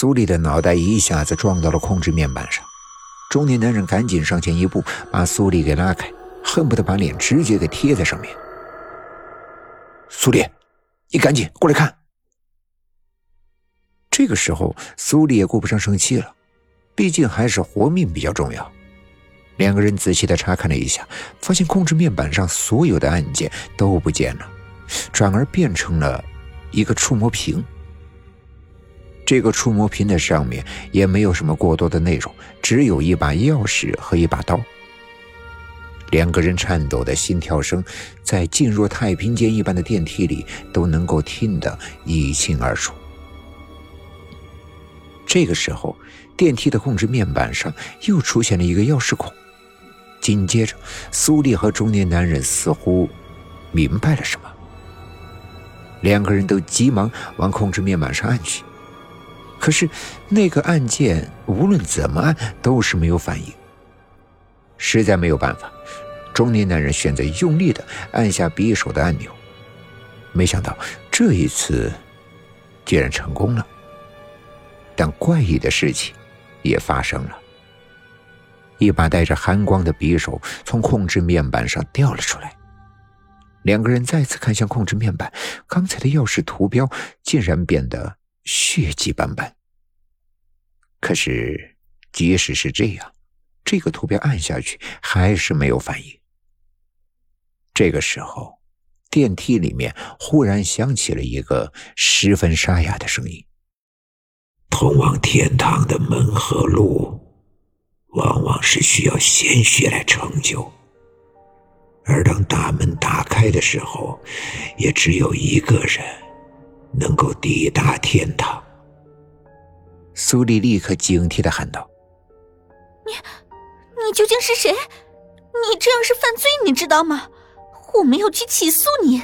苏丽的脑袋一下子撞到了控制面板上，中年男人赶紧上前一步，把苏丽给拉开，恨不得把脸直接给贴在上面。苏丽，你赶紧过来看。这个时候，苏丽也顾不上生气了，毕竟还是活命比较重要。两个人仔细的查看了一下，发现控制面板上所有的按键都不见了，转而变成了一个触摸屏。这个触摸屏的上面也没有什么过多的内容，只有一把钥匙和一把刀。两个人颤抖的心跳声，在进入太平间一般的电梯里都能够听得一清二楚。这个时候，电梯的控制面板上又出现了一个钥匙孔。紧接着，苏丽和中年男人似乎明白了什么，两个人都急忙往控制面板上按去。可是，那个按键无论怎么按都是没有反应。实在没有办法，中年男人选择用力的按下匕首的按钮。没想到这一次竟然成功了。但怪异的事情也发生了，一把带着寒光的匕首从控制面板上掉了出来。两个人再次看向控制面板，刚才的钥匙图标竟然变得。血迹斑斑。可是，即使是这样，这个图标按下去还是没有反应。这个时候，电梯里面忽然响起了一个十分沙哑的声音：“通往天堂的门和路，往往是需要鲜血来成就。而当大门打开的时候，也只有一个人。”能够抵达天堂。苏丽立刻警惕的喊道：“你，你究竟是谁？你这样是犯罪，你知道吗？我没有去起诉你，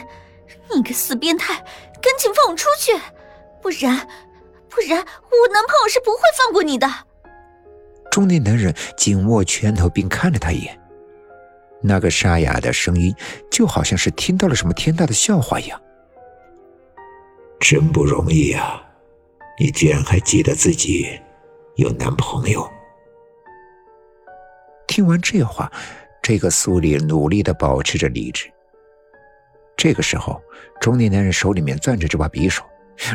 你个死变态，赶紧放我出去，不然，不然我男朋友是不会放过你的。”中年男人紧握拳头，并看了他一眼，那个沙哑的声音就好像是听到了什么天大的笑话一样。真不容易啊！你居然还记得自己有男朋友。听完这话，这个苏丽努力的保持着理智。这个时候，中年男人手里面攥着这把匕首，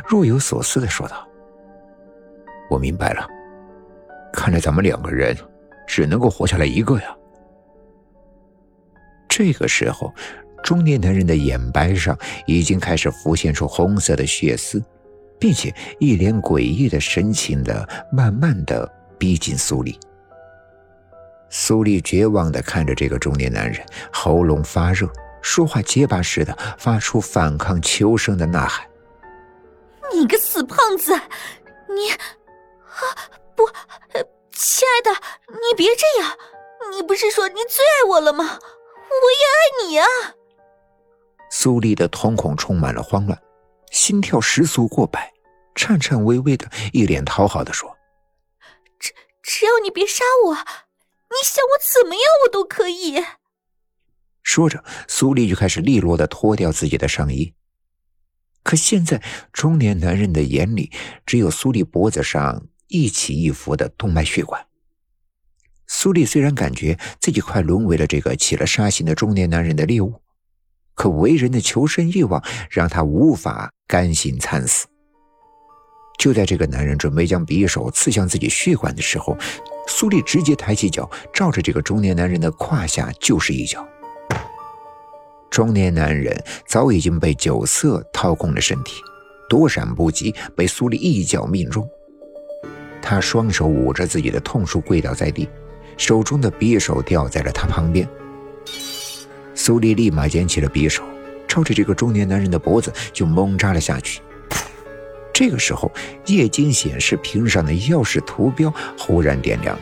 若有所思的说道：“我明白了，看来咱们两个人只能够活下来一个呀。”这个时候。中年男人的眼白上已经开始浮现出红色的血丝，并且一脸诡异的神情的慢慢的逼近苏丽。苏丽绝望的看着这个中年男人，喉咙发热，说话结巴似的发出反抗求生的呐喊：“你个死胖子，你啊不，亲爱的，你别这样，你不是说你最爱我了吗？我也爱你啊！”苏丽的瞳孔充满了慌乱，心跳时速过百，颤颤巍巍的，一脸讨好的说：“只只要你别杀我，你想我怎么样，我都可以。”说着，苏丽就开始利落的脱掉自己的上衣。可现在，中年男人的眼里只有苏丽脖子上一起一伏的动脉血管。苏丽虽然感觉自己快沦为了这个起了杀心的中年男人的猎物。可为人的求生欲望让他无法甘心惨死。就在这个男人准备将匕首刺向自己血管的时候，苏丽直接抬起脚，照着这个中年男人的胯下就是一脚。中年男人早已经被酒色掏空了身体，躲闪不及，被苏丽一脚命中。他双手捂着自己的痛处，跪倒在地，手中的匕首掉在了他旁边。苏丽立马捡起了匕首，朝着这个中年男人的脖子就猛扎了下去。这个时候，液晶显示屏上的钥匙图标忽然点亮了，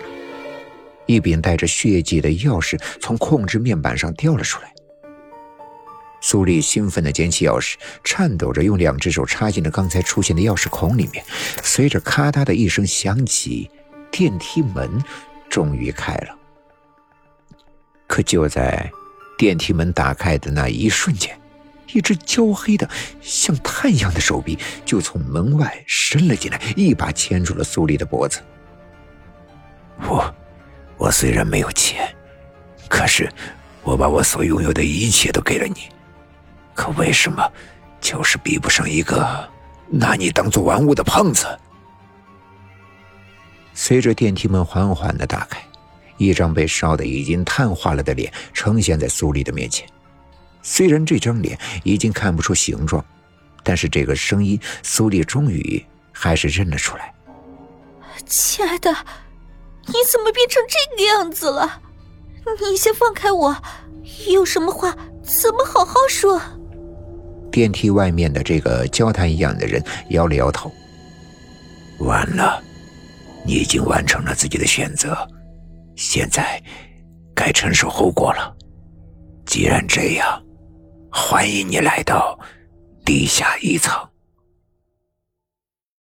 一柄带着血迹的钥匙从控制面板上掉了出来。苏丽兴奋地捡起钥匙，颤抖着用两只手插进了刚才出现的钥匙孔里面。随着咔嗒的一声响起，电梯门终于开了。可就在……电梯门打开的那一瞬间，一只焦黑的像炭一样的手臂就从门外伸了进来，一把牵住了苏丽的脖子。我，我虽然没有钱，可是我把我所拥有的一切都给了你，可为什么就是比不上一个拿你当做玩物的胖子？随着电梯门缓缓的打开，一张被烧得已经碳化了的脸呈现在苏丽的面前。虽然这张脸已经看不出形状，但是这个声音，苏丽终于还是认了出来。亲爱的，你怎么变成这个样子了？你先放开我，有什么话怎么好好说？电梯外面的这个交谈一样的人摇了摇头。完了，你已经完成了自己的选择，现在该承受后果了。既然这样。欢迎你来到地下一层。